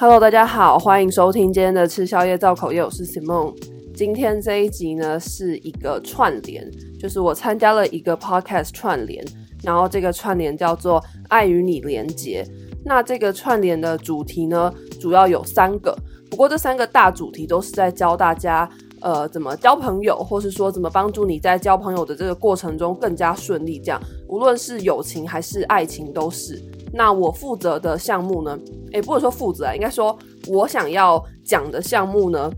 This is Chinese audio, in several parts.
Hello，大家好，欢迎收听今天的吃宵夜造口业，我是 Simon。今天这一集呢是一个串联，就是我参加了一个 podcast 串联，然后这个串联叫做“爱与你连结”。那这个串联的主题呢，主要有三个，不过这三个大主题都是在教大家，呃，怎么交朋友，或是说怎么帮助你在交朋友的这个过程中更加顺利。这样，无论是友情还是爱情，都是。那我负责的项目呢，诶，不能说负责啊，应该说我想要讲的项目呢，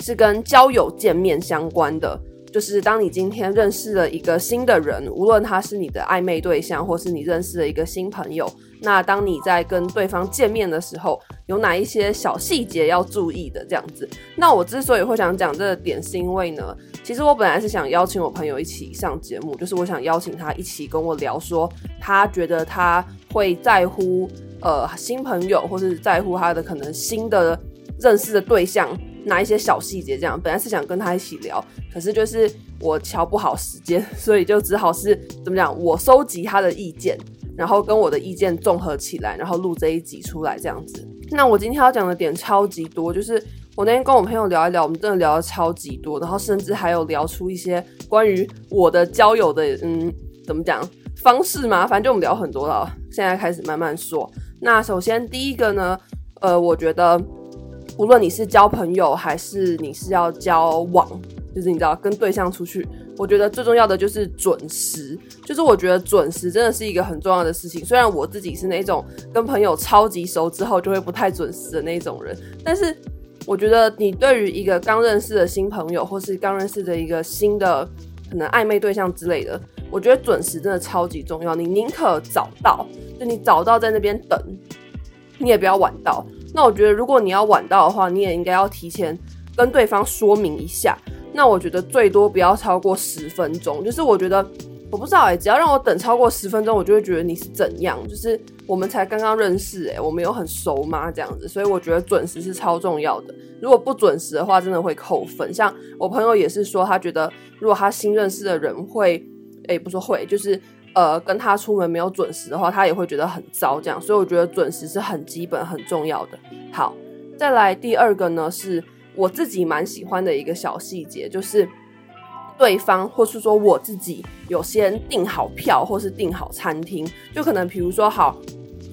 是跟交友见面相关的。就是当你今天认识了一个新的人，无论他是你的暧昧对象，或是你认识了一个新朋友，那当你在跟对方见面的时候，有哪一些小细节要注意的？这样子。那我之所以会想讲这个点，是因为呢，其实我本来是想邀请我朋友一起上节目，就是我想邀请他一起跟我聊，说他觉得他会在乎呃新朋友，或是在乎他的可能新的认识的对象。哪一些小细节？这样本来是想跟他一起聊，可是就是我瞧不好时间，所以就只好是怎么讲？我收集他的意见，然后跟我的意见综合起来，然后录这一集出来这样子。那我今天要讲的点超级多，就是我那天跟我朋友聊一聊，我们真的聊得超级多，然后甚至还有聊出一些关于我的交友的嗯怎么讲方式嘛，反正就我们聊很多了。现在开始慢慢说。那首先第一个呢，呃，我觉得。无论你是交朋友还是你是要交往，就是你知道跟对象出去，我觉得最重要的就是准时。就是我觉得准时真的是一个很重要的事情。虽然我自己是那种跟朋友超级熟之后就会不太准时的那种人，但是我觉得你对于一个刚认识的新朋友，或是刚认识的一个新的可能暧昧对象之类的，我觉得准时真的超级重要。你宁可早到，就你早到在那边等，你也不要晚到。那我觉得，如果你要晚到的话，你也应该要提前跟对方说明一下。那我觉得最多不要超过十分钟。就是我觉得，我不知道哎、只要让我等超过十分钟，我就会觉得你是怎样？就是我们才刚刚认识哎、我们有很熟吗？这样子，所以我觉得准时是超重要的。如果不准时的话，真的会扣分。像我朋友也是说，他觉得如果他新认识的人会，哎、不说会，就是。呃，跟他出门没有准时的话，他也会觉得很糟，这样。所以我觉得准时是很基本、很重要的。好，再来第二个呢，是我自己蛮喜欢的一个小细节，就是对方或是说我自己有先订好票，或是订好餐厅，就可能比如说，好，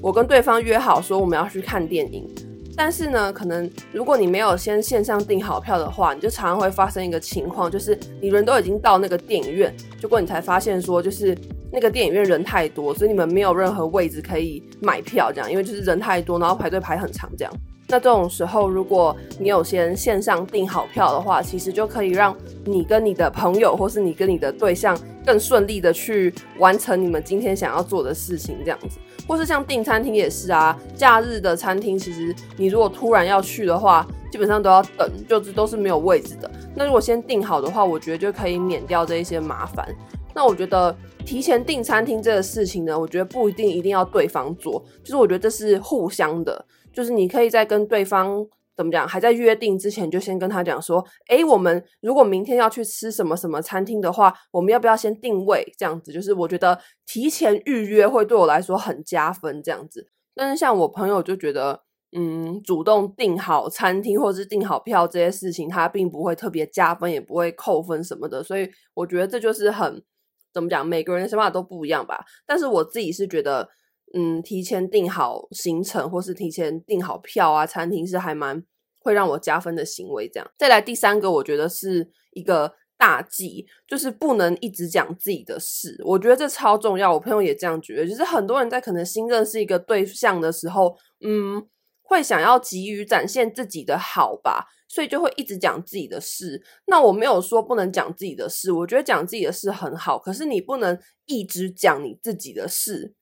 我跟对方约好说我们要去看电影，但是呢，可能如果你没有先线上订好票的话，你就常常会发生一个情况，就是你人都已经到那个电影院，结果你才发现说，就是。那个电影院人太多，所以你们没有任何位置可以买票，这样，因为就是人太多，然后排队排很长，这样。那这种时候，如果你有先线上订好票的话，其实就可以让你跟你的朋友，或是你跟你的对象更顺利的去完成你们今天想要做的事情，这样子。或是像订餐厅也是啊，假日的餐厅，其实你如果突然要去的话，基本上都要等，就是都是没有位置的。那如果先订好的话，我觉得就可以免掉这一些麻烦。那我觉得。提前订餐厅这个事情呢，我觉得不一定一定要对方做，就是我觉得这是互相的，就是你可以在跟对方怎么讲，还在约定之前就先跟他讲说，诶，我们如果明天要去吃什么什么餐厅的话，我们要不要先定位？这样子，就是我觉得提前预约会对我来说很加分，这样子。但是像我朋友就觉得，嗯，主动订好餐厅或者是订好票这些事情，他并不会特别加分，也不会扣分什么的，所以我觉得这就是很。怎么讲？每个人的想法都不一样吧。但是我自己是觉得，嗯，提前订好行程或是提前订好票啊，餐厅是还蛮会让我加分的行为。这样，再来第三个，我觉得是一个大忌，就是不能一直讲自己的事。我觉得这超重要。我朋友也这样觉得，就是很多人在可能新认识一个对象的时候，嗯，会想要急于展现自己的好吧。所以就会一直讲自己的事。那我没有说不能讲自己的事，我觉得讲自己的事很好。可是你不能一直讲你自己的事，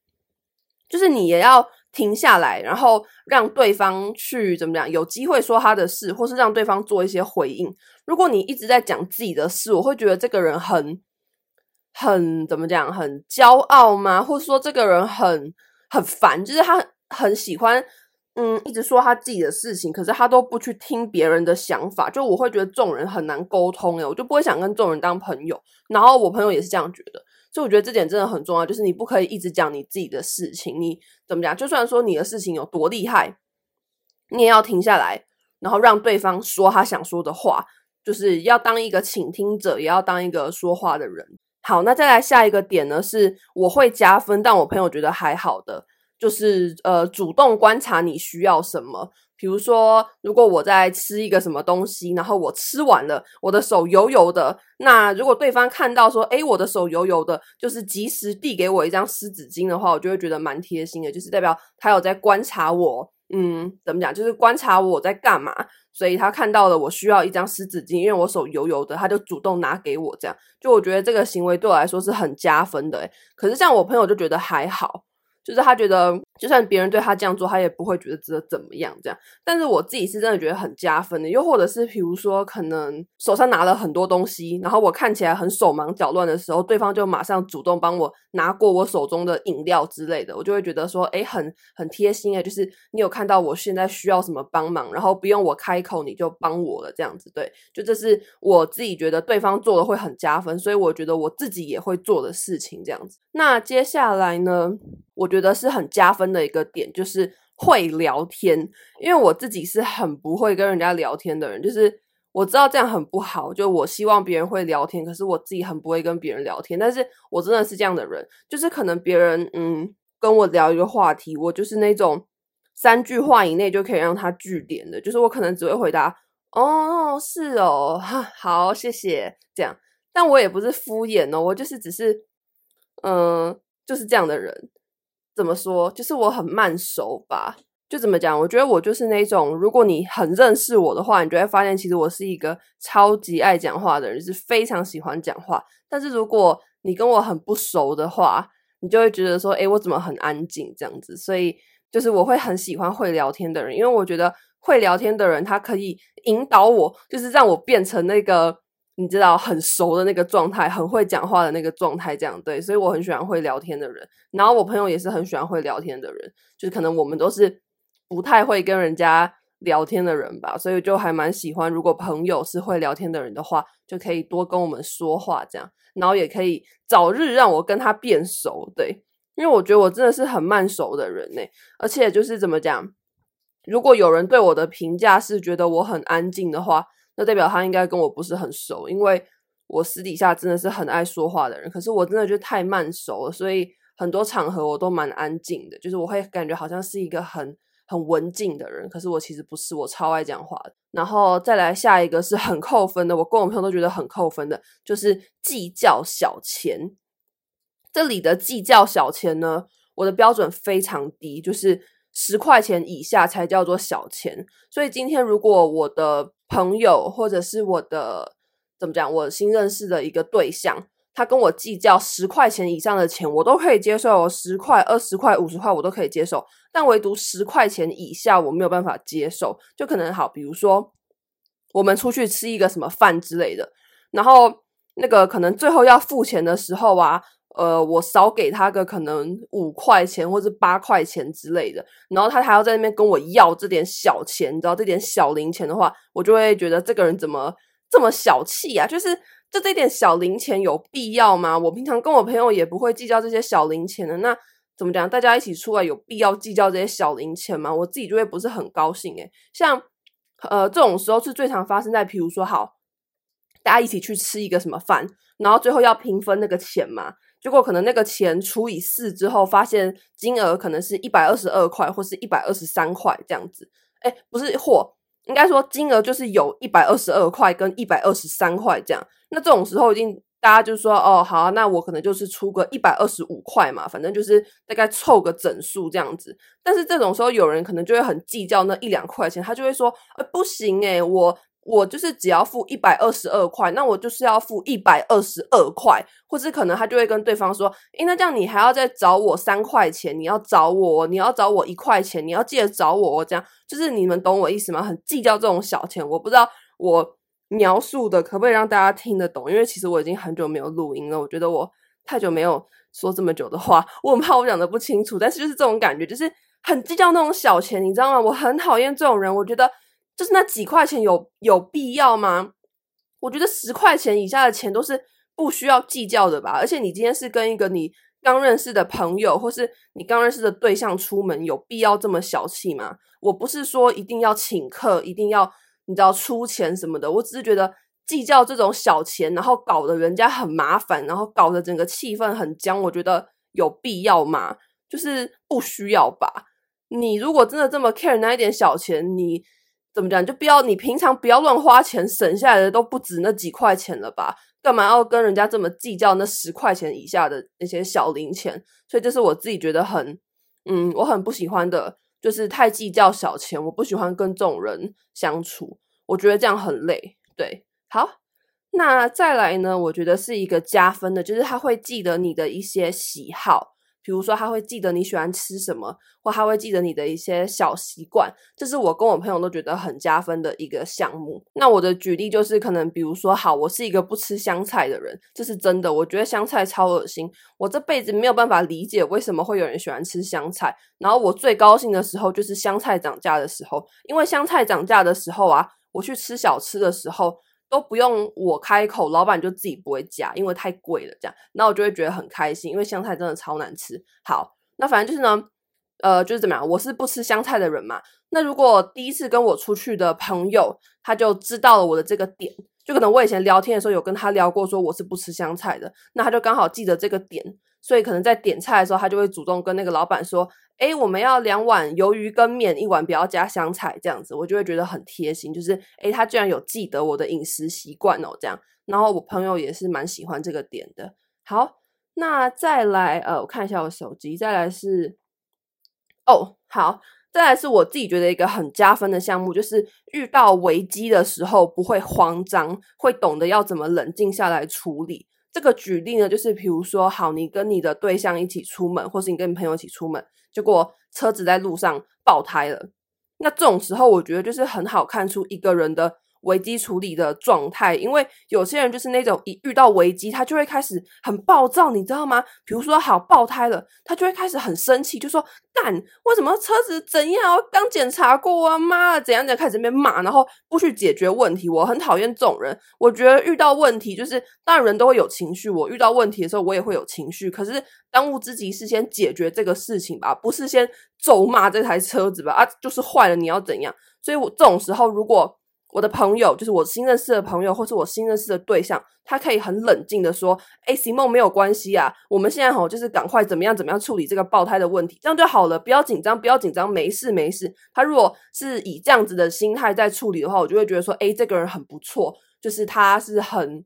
就是你也要停下来，然后让对方去怎么讲，有机会说他的事，或是让对方做一些回应。如果你一直在讲自己的事，我会觉得这个人很很怎么讲，很骄傲吗？或者说这个人很很烦，就是他很喜欢。嗯，一直说他自己的事情，可是他都不去听别人的想法，就我会觉得这种人很难沟通诶，我就不会想跟这种人当朋友。然后我朋友也是这样觉得，所以我觉得这点真的很重要，就是你不可以一直讲你自己的事情。你怎么讲？就算说你的事情有多厉害，你也要停下来，然后让对方说他想说的话，就是要当一个倾听者，也要当一个说话的人。好，那再来下一个点呢，是我会加分，但我朋友觉得还好的，就是呃，主动观察你需要什么。比如说，如果我在吃一个什么东西，然后我吃完了，我的手油油的，那如果对方看到说，诶，我的手油油的，就是及时递给我一张湿纸巾的话，我就会觉得蛮贴心的，就是代表他有在观察我，嗯，怎么讲，就是观察我在干嘛，所以他看到了我需要一张湿纸巾，因为我手油油的，他就主动拿给我，这样，就我觉得这个行为对我来说是很加分的，诶，可是像我朋友就觉得还好。就是他觉得，就算别人对他这样做，他也不会觉得值得怎么样这样。但是我自己是真的觉得很加分的。又或者是，比如说，可能手上拿了很多东西，然后我看起来很手忙脚乱的时候，对方就马上主动帮我拿过我手中的饮料之类的，我就会觉得说，诶，很很贴心诶，就是你有看到我现在需要什么帮忙，然后不用我开口你就帮我了这样子。对，就这是我自己觉得对方做的会很加分，所以我觉得我自己也会做的事情这样子。那接下来呢？我觉得是很加分的一个点，就是会聊天。因为我自己是很不会跟人家聊天的人，就是我知道这样很不好。就我希望别人会聊天，可是我自己很不会跟别人聊天。但是我真的是这样的人，就是可能别人嗯跟我聊一个话题，我就是那种三句话以内就可以让他句点的，就是我可能只会回答哦，是哦，哈，好，谢谢这样。但我也不是敷衍哦，我就是只是嗯、就是这样的人。怎么说？就是我很慢熟吧。就怎么讲？我觉得我就是那种，如果你很认识我的话，你就会发现，其实我是一个超级爱讲话的人，是非常喜欢讲话。但是如果你跟我很不熟的话，你就会觉得说，诶，我怎么很安静这样子？所以就是我会很喜欢会聊天的人，因为我觉得会聊天的人，他可以引导我，就是让我变成那个。你知道很熟的那个状态，很会讲话的那个状态，这样对，所以我很喜欢会聊天的人。然后我朋友也是很喜欢会聊天的人，就是可能我们都是不太会跟人家聊天的人吧，所以就还蛮喜欢。如果朋友是会聊天的人的话，就可以多跟我们说话，这样，然后也可以早日让我跟他变熟，对，因为我觉得我真的是很慢熟的人呢，而且就是怎么讲，如果有人对我的评价是觉得我很安静的话。那代表他应该跟我不是很熟，因为我私底下真的是很爱说话的人，可是我真的就太慢熟了，所以很多场合我都蛮安静的，就是我会感觉好像是一个很很文静的人，可是我其实不是，我超爱讲话的。然后再来下一个是很扣分的，我跟我朋友都觉得很扣分的，就是计较小钱。这里的计较小钱呢，我的标准非常低，就是十块钱以下才叫做小钱。所以今天如果我的朋友或者是我的怎么讲，我新认识的一个对象，他跟我计较十块钱以上的钱，我都可以接受，十块、二十块、五十块我都可以接受，但唯独十块钱以下我没有办法接受。就可能好，比如说我们出去吃一个什么饭之类的，然后那个可能最后要付钱的时候啊。呃，我少给他个可能五块钱或者八块钱之类的，然后他还要在那边跟我要这点小钱，你知道这点小零钱的话，我就会觉得这个人怎么这么小气啊？就是就这点小零钱有必要吗？我平常跟我朋友也不会计较这些小零钱的，那怎么讲？大家一起出来有必要计较这些小零钱吗？我自己就会不是很高兴诶。像呃这种时候是最常发生在，比如说好，大家一起去吃一个什么饭，然后最后要平分那个钱嘛。结果可能那个钱除以四之后，发现金额可能是一百二十二块，或是一百二十三块这样子。诶，不是，货应该说金额就是有一百二十二块跟一百二十三块这样。那这种时候，一定大家就说，哦，好，那我可能就是出个一百二十五块嘛，反正就是大概凑个整数这样子。但是这种时候，有人可能就会很计较那一两块钱，他就会说，呃，不行诶，我。我就是只要付一百二十二块，那我就是要付一百二十二块，或是可能他就会跟对方说，诶，那这样你还要再找我三块钱，你要找我，你要找我一块钱，你要记得找我，这样就是你们懂我意思吗？很计较这种小钱，我不知道我描述的可不可以让大家听得懂，因为其实我已经很久没有录音了，我觉得我太久没有说这么久的话，我很怕我讲的不清楚，但是就是这种感觉，就是很计较那种小钱，你知道吗？我很讨厌这种人，我觉得。就是那几块钱有有必要吗？我觉得十块钱以下的钱都是不需要计较的吧。而且你今天是跟一个你刚认识的朋友，或是你刚认识的对象出门，有必要这么小气吗？我不是说一定要请客，一定要你知道出钱什么的，我只是觉得计较这种小钱，然后搞得人家很麻烦，然后搞得整个气氛很僵，我觉得有必要吗？就是不需要吧。你如果真的这么 care 那一点小钱，你怎么讲？就不要你平常不要乱花钱，省下来的都不止那几块钱了吧？干嘛要跟人家这么计较那十块钱以下的那些小零钱？所以这是我自己觉得很，嗯，我很不喜欢的，就是太计较小钱。我不喜欢跟这种人相处，我觉得这样很累。对，好，那再来呢？我觉得是一个加分的，就是他会记得你的一些喜好。比如说，他会记得你喜欢吃什么，或他会记得你的一些小习惯，这是我跟我朋友都觉得很加分的一个项目。那我的举例就是，可能比如说，好，我是一个不吃香菜的人，这是真的。我觉得香菜超恶心，我这辈子没有办法理解为什么会有人喜欢吃香菜。然后我最高兴的时候就是香菜涨价的时候，因为香菜涨价的时候啊，我去吃小吃的时候。都不用我开口，老板就自己不会加，因为太贵了。这样，那我就会觉得很开心，因为香菜真的超难吃。好，那反正就是呢，呃，就是怎么样，我是不吃香菜的人嘛。那如果第一次跟我出去的朋友，他就知道了我的这个点，就可能我以前聊天的时候有跟他聊过，说我是不吃香菜的，那他就刚好记得这个点。所以可能在点菜的时候，他就会主动跟那个老板说：“哎，我们要两碗鱿鱼跟面，一碗不要加香菜。”这样子，我就会觉得很贴心。就是，哎，他居然有记得我的饮食习惯哦，这样。然后我朋友也是蛮喜欢这个点的。好，那再来，呃，我看一下我手机。再来是，哦，好，再来是我自己觉得一个很加分的项目，就是遇到危机的时候不会慌张，会懂得要怎么冷静下来处理。这个举例呢，就是比如说，好，你跟你的对象一起出门，或是你跟你朋友一起出门，结果车子在路上爆胎了。那这种时候，我觉得就是很好看出一个人的。危机处理的状态，因为有些人就是那种一遇到危机，他就会开始很暴躁，你知道吗？比如说好爆胎了，他就会开始很生气，就说干，为什么车子怎样？刚检查过啊，妈，怎样怎样，开始在那边骂，然后不去解决问题。我很讨厌这种人。我觉得遇到问题就是，当然人都会有情绪，我遇到问题的时候我也会有情绪，可是当务之急是先解决这个事情吧，不是先咒骂这台车子吧？啊，就是坏了，你要怎样？所以我这种时候如果。我的朋友，就是我新认识的朋友，或是我新认识的对象，他可以很冷静的说：“哎席梦没有关系啊，我们现在吼就是赶快怎么样怎么样处理这个爆胎的问题，这样就好了，不要紧张，不要紧张，没事没事。”他如果是以这样子的心态在处理的话，我就会觉得说：“哎，这个人很不错，就是他是很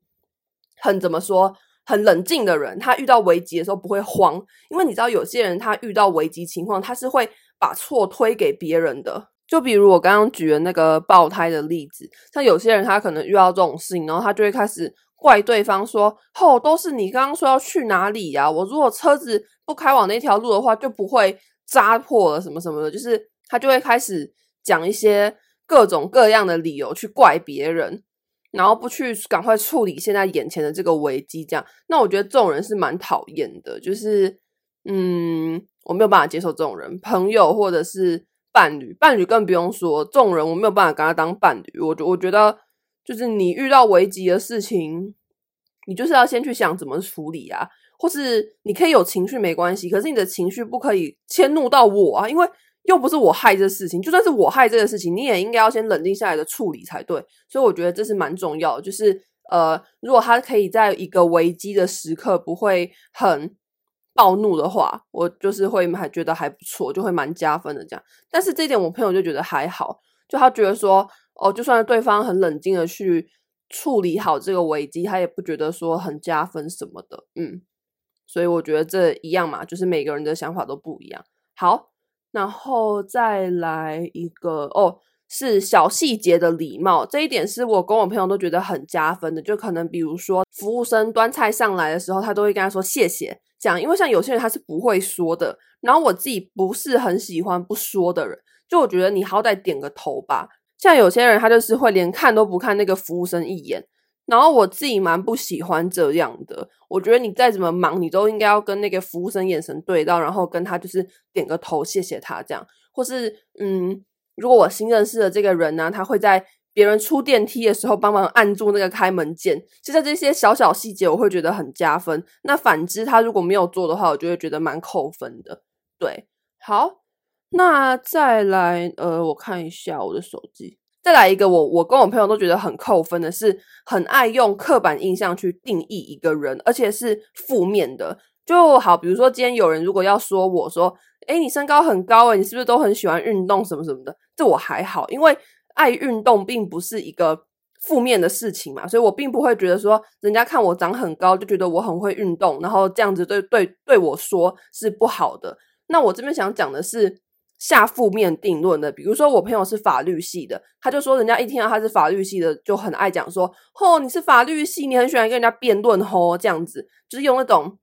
很怎么说，很冷静的人，他遇到危机的时候不会慌，因为你知道有些人他遇到危机情况，他是会把错推给别人的。”就比如我刚刚举的那个爆胎的例子，像有些人他可能遇到这种事情，然后他就会开始怪对方说：“哦，都是你刚刚说要去哪里呀？我如果车子不开往那条路的话，就不会扎破了什么什么的。”就是他就会开始讲一些各种各样的理由去怪别人，然后不去赶快处理现在眼前的这个危机。这样，那我觉得这种人是蛮讨厌的，就是嗯，我没有办法接受这种人，朋友或者是。伴侣，伴侣更不用说，这种人我没有办法跟他当伴侣。我觉我觉得，就是你遇到危机的事情，你就是要先去想怎么处理啊，或是你可以有情绪没关系，可是你的情绪不可以迁怒到我啊，因为又不是我害这事情，就算是我害这个事情，你也应该要先冷静下来的处理才对。所以我觉得这是蛮重要，就是呃，如果他可以在一个危机的时刻不会很。暴怒的话，我就是会还觉得还不错，就会蛮加分的这样。但是这一点我朋友就觉得还好，就他觉得说，哦，就算对方很冷静的去处理好这个危机，他也不觉得说很加分什么的。嗯，所以我觉得这一样嘛，就是每个人的想法都不一样。好，然后再来一个哦，是小细节的礼貌，这一点是我跟我朋友都觉得很加分的。就可能比如说服务生端菜上来的时候，他都会跟他说谢谢。讲，因为像有些人他是不会说的，然后我自己不是很喜欢不说的人，就我觉得你好歹点个头吧。像有些人他就是会连看都不看那个服务生一眼，然后我自己蛮不喜欢这样的。我觉得你再怎么忙，你都应该要跟那个服务生眼神对到，然后跟他就是点个头，谢谢他这样。或是嗯，如果我新认识的这个人呢，他会在别人出电梯的时候帮忙按住那个开门键，其实这些小小细节我会觉得很加分。那反之，他如果没有做的话，我就会觉得蛮扣分的。对，好，那再来，呃，我看一下我的手机。再来一个我，我我跟我朋友都觉得很扣分的是，很爱用刻板印象去定义一个人，而且是负面的。就好，比如说今天有人如果要说我说，诶，你身高很高诶，你是不是都很喜欢运动什么什么的？这我还好，因为爱运动并不是一个负面的事情嘛，所以我并不会觉得说人家看我长很高就觉得我很会运动，然后这样子对对对我说是不好的。那我这边想讲的是。下负面定论的，比如说我朋友是法律系的，他就说人家一听到他是法律系的，就很爱讲说，哦，你是法律系，你很喜欢跟人家辩论，吼，这样子，就是用那种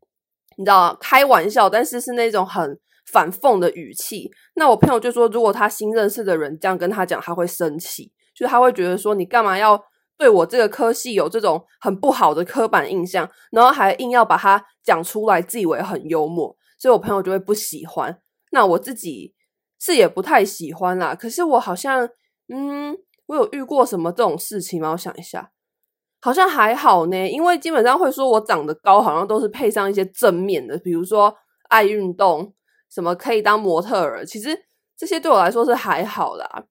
你知道开玩笑，但是是那种很反讽的语气。那我朋友就说，如果他新认识的人这样跟他讲，他会生气，就是他会觉得说，你干嘛要对我这个科系有这种很不好的刻板印象，然后还硬要把它讲出来，自以为很幽默，所以我朋友就会不喜欢。那我自己。是也不太喜欢啦，可是我好像，嗯，我有遇过什么这种事情吗？我想一下，好像还好呢，因为基本上会说我长得高，好像都是配上一些正面的，比如说爱运动，什么可以当模特儿，其实这些对我来说是还好啦。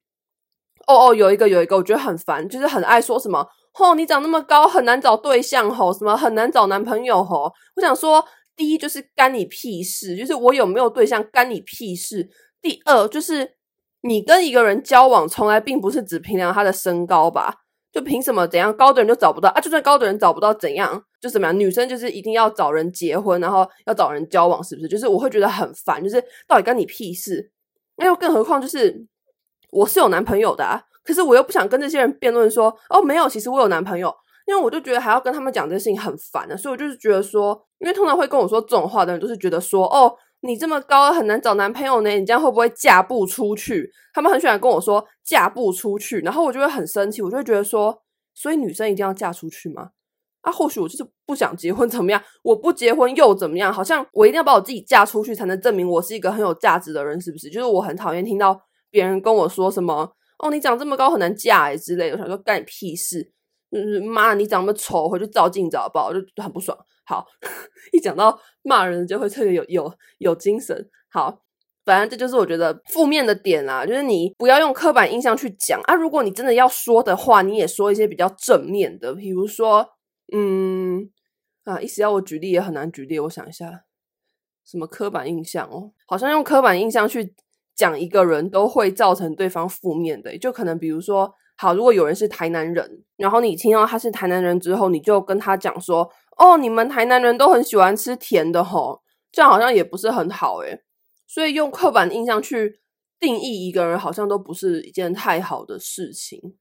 哦哦，有一个有一个，我觉得很烦，就是很爱说什么，吼，你长那么高很难找对象吼，什么很难找男朋友吼。我想说，第一就是干你屁事，就是我有没有对象干你屁事。第二就是，你跟一个人交往，从来并不是只评量他的身高吧？就凭什么怎样高的人就找不到啊？就算高的人找不到，怎样就怎么样？女生就是一定要找人结婚，然后要找人交往，是不是？就是我会觉得很烦，就是到底干你屁事？那又更何况就是我是有男朋友的啊，可是我又不想跟这些人辩论说哦，没有，其实我有男朋友，因为我就觉得还要跟他们讲这件事情很烦的，所以我就是觉得说，因为通常会跟我说这种话的人，都是觉得说哦。你这么高很难找男朋友呢，你这样会不会嫁不出去？他们很喜欢跟我说嫁不出去，然后我就会很生气，我就会觉得说，所以女生一定要嫁出去吗？啊，或许我就是不想结婚，怎么样？我不结婚又怎么样？好像我一定要把我自己嫁出去才能证明我是一个很有价值的人，是不是？就是我很讨厌听到别人跟我说什么哦，你长这么高很难嫁哎之类的，我想说干你屁事。嗯妈，你长那么丑，回去照镜子好不好？我就很不爽。好，一讲到骂人就会特别有有有精神。好，反正这就是我觉得负面的点啦，就是你不要用刻板印象去讲啊。如果你真的要说的话，你也说一些比较正面的，比如说，嗯啊，一时要我举例也很难举例。我想一下，什么刻板印象哦？好像用刻板印象去讲一个人都会造成对方负面的，就可能比如说。好，如果有人是台南人，然后你听到他是台南人之后，你就跟他讲说：“哦，你们台南人都很喜欢吃甜的吼。”这样好像也不是很好诶。所以用刻板印象去定义一个人，好像都不是一件太好的事情。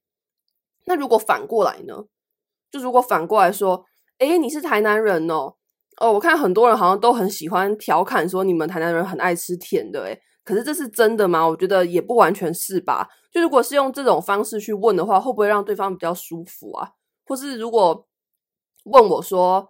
那如果反过来呢？就如果反过来说：“诶，你是台南人哦，哦，我看很多人好像都很喜欢调侃说你们台南人很爱吃甜的，诶。可是这是真的吗？我觉得也不完全是吧。就如果是用这种方式去问的话，会不会让对方比较舒服啊？或是如果问我说：“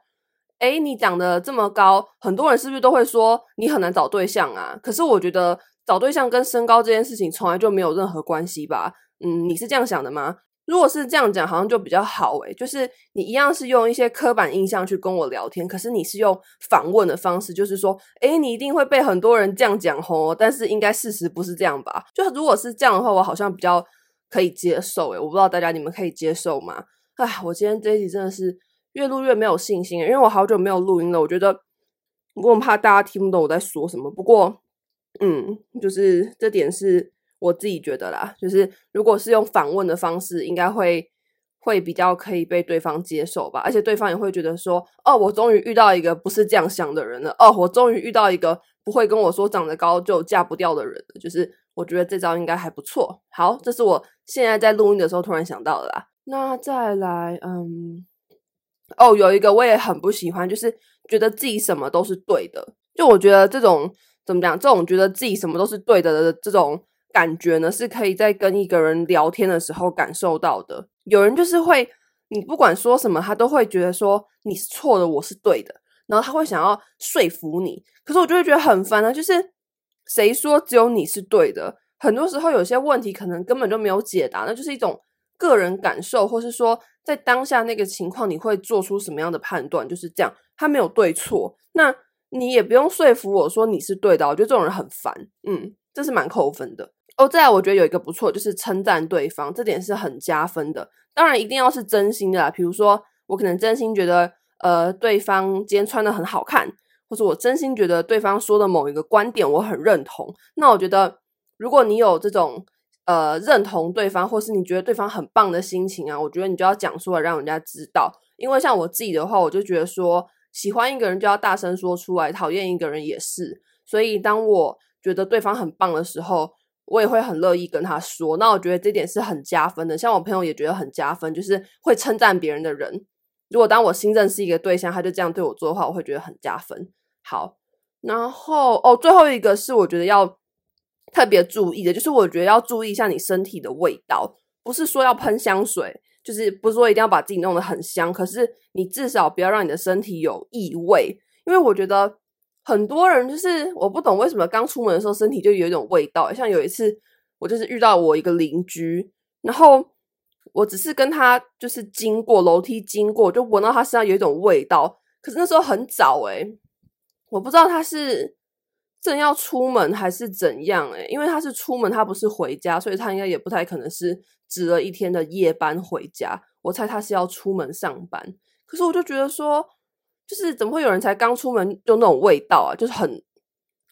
诶，你长得这么高，很多人是不是都会说你很难找对象啊？”可是我觉得找对象跟身高这件事情从来就没有任何关系吧？嗯，你是这样想的吗？如果是这样讲，好像就比较好诶，就是你一样是用一些刻板印象去跟我聊天，可是你是用反问的方式，就是说，诶，你一定会被很多人这样讲吼，但是应该事实不是这样吧？就如果是这样的话，我好像比较可以接受诶，我不知道大家你们可以接受吗？哎，我今天这一集真的是越录越没有信心，因为我好久没有录音了，我觉得我很怕大家听不懂我在说什么。不过，嗯，就是这点是。我自己觉得啦，就是如果是用反问的方式，应该会会比较可以被对方接受吧，而且对方也会觉得说，哦，我终于遇到一个不是这样想的人了，哦，我终于遇到一个不会跟我说长得高就嫁不掉的人，就是我觉得这招应该还不错。好，这是我现在在录音的时候突然想到的啦。那再来，嗯，哦，有一个我也很不喜欢，就是觉得自己什么都是对的，就我觉得这种怎么讲，这种觉得自己什么都是对的的这种。感觉呢，是可以在跟一个人聊天的时候感受到的。有人就是会，你不管说什么，他都会觉得说你是错的，我是对的，然后他会想要说服你。可是我就会觉得很烦啊，就是谁说只有你是对的？很多时候有些问题可能根本就没有解答，那就是一种个人感受，或是说在当下那个情况，你会做出什么样的判断？就是这样，他没有对错，那你也不用说服我说你是对的。我觉得这种人很烦，嗯，这是蛮扣分的。哦，再来，我觉得有一个不错，就是称赞对方，这点是很加分的。当然，一定要是真心的啦。比如说，我可能真心觉得，呃，对方今天穿得很好看，或者我真心觉得对方说的某一个观点我很认同。那我觉得，如果你有这种呃认同对方，或是你觉得对方很棒的心情啊，我觉得你就要讲出来，让人家知道。因为像我自己的话，我就觉得说，喜欢一个人就要大声说出来，讨厌一个人也是。所以，当我觉得对方很棒的时候，我也会很乐意跟他说，那我觉得这点是很加分的。像我朋友也觉得很加分，就是会称赞别人的人。如果当我新认识一个对象，他就这样对我做的话，我会觉得很加分。好，然后哦，最后一个是我觉得要特别注意的，就是我觉得要注意一下你身体的味道，不是说要喷香水，就是不是说一定要把自己弄得很香，可是你至少不要让你的身体有异味，因为我觉得。很多人就是我不懂为什么刚出门的时候身体就有一种味道，像有一次我就是遇到我一个邻居，然后我只是跟他就是经过楼梯经过，就闻到他身上有一种味道。可是那时候很早诶，我不知道他是正要出门还是怎样诶，因为他是出门，他不是回家，所以他应该也不太可能是值了一天的夜班回家。我猜他是要出门上班，可是我就觉得说。就是怎么会有人才刚出门就那种味道啊？就是很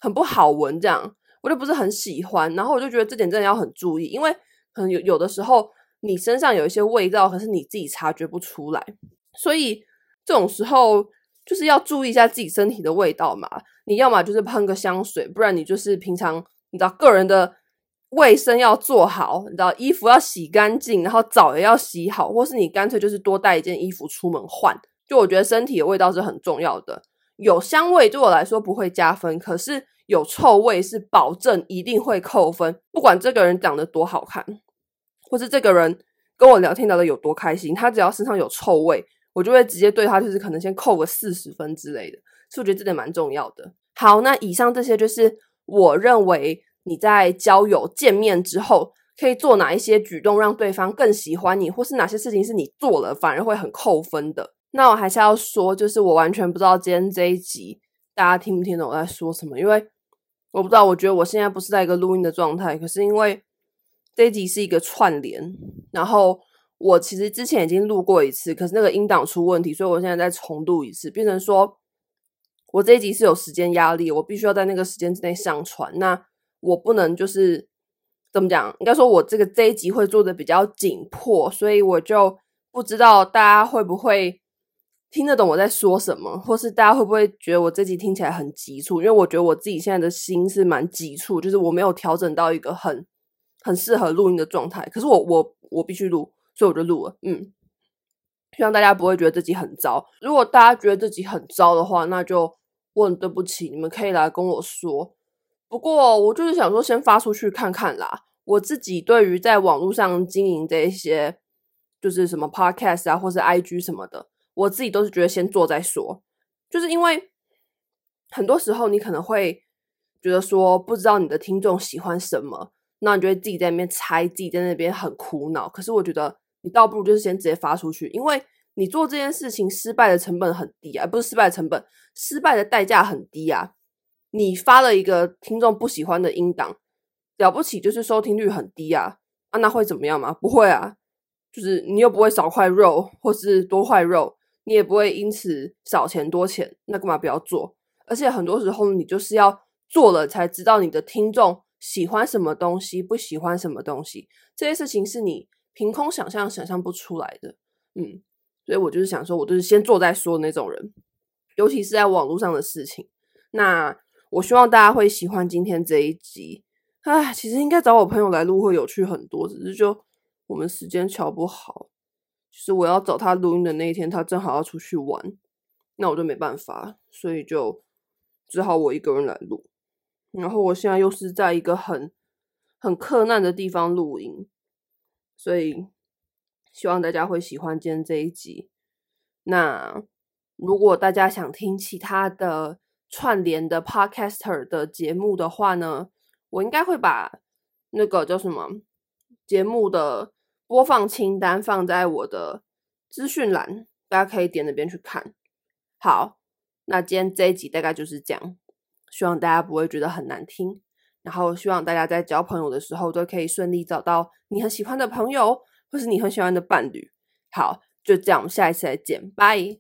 很不好闻，这样我就不是很喜欢。然后我就觉得这点真的要很注意，因为可能有有的时候你身上有一些味道，可是你自己察觉不出来。所以这种时候就是要注意一下自己身体的味道嘛。你要么就是喷个香水，不然你就是平常你知道个人的卫生要做好，你知道衣服要洗干净，然后澡也要洗好，或是你干脆就是多带一件衣服出门换。就我觉得身体的味道是很重要的，有香味对我来说不会加分，可是有臭味是保证一定会扣分。不管这个人长得多好看，或是这个人跟我聊天聊得有多开心，他只要身上有臭味，我就会直接对他就是可能先扣个四十分之类的。所以我觉得这点蛮重要的。好，那以上这些就是我认为你在交友见面之后可以做哪一些举动让对方更喜欢你，或是哪些事情是你做了反而会很扣分的。那我还是要说，就是我完全不知道今天这一集大家听不听懂我在说什么，因为我不知道，我觉得我现在不是在一个录音的状态，可是因为这一集是一个串联，然后我其实之前已经录过一次，可是那个音档出问题，所以我现在再重录一次，变成说我这一集是有时间压力，我必须要在那个时间之内上传，那我不能就是怎么讲，应该说我这个这一集会做的比较紧迫，所以我就不知道大家会不会。听得懂我在说什么，或是大家会不会觉得我这集听起来很急促？因为我觉得我自己现在的心是蛮急促，就是我没有调整到一个很很适合录音的状态。可是我我我必须录，所以我就录了。嗯，希望大家不会觉得自己很糟。如果大家觉得自己很糟的话，那就我很对不起，你们可以来跟我说。不过我就是想说，先发出去看看啦。我自己对于在网络上经营这一些，就是什么 podcast 啊，或是 IG 什么的。我自己都是觉得先做再说，就是因为很多时候你可能会觉得说不知道你的听众喜欢什么，那你就会自己在那边猜，自己在那边很苦恼。可是我觉得你倒不如就是先直接发出去，因为你做这件事情失败的成本很低啊，不是失败的成本，失败的代价很低啊。你发了一个听众不喜欢的音档，了不起就是收听率很低啊，啊那会怎么样吗？不会啊，就是你又不会少块肉或是多块肉。你也不会因此少钱多钱，那干嘛不要做？而且很多时候你就是要做了才知道你的听众喜欢什么东西，不喜欢什么东西。这些事情是你凭空想象想象不出来的。嗯，所以我就是想说，我就是先做再说的那种人，尤其是在网络上的事情。那我希望大家会喜欢今天这一集。唉，其实应该找我朋友来录会有趣很多，只是就我们时间乔不好。就是我要找他录音的那一天，他正好要出去玩，那我就没办法，所以就只好我一个人来录。然后我现在又是在一个很很克难的地方录音，所以希望大家会喜欢今天这一集。那如果大家想听其他的串联的 Podcaster 的节目的话呢，我应该会把那个叫什么节目的。播放清单放在我的资讯栏，大家可以点那边去看。好，那今天这一集大概就是这样，希望大家不会觉得很难听，然后希望大家在交朋友的时候都可以顺利找到你很喜欢的朋友，或是你很喜欢的伴侣。好，就这样，我们下一次再见，拜。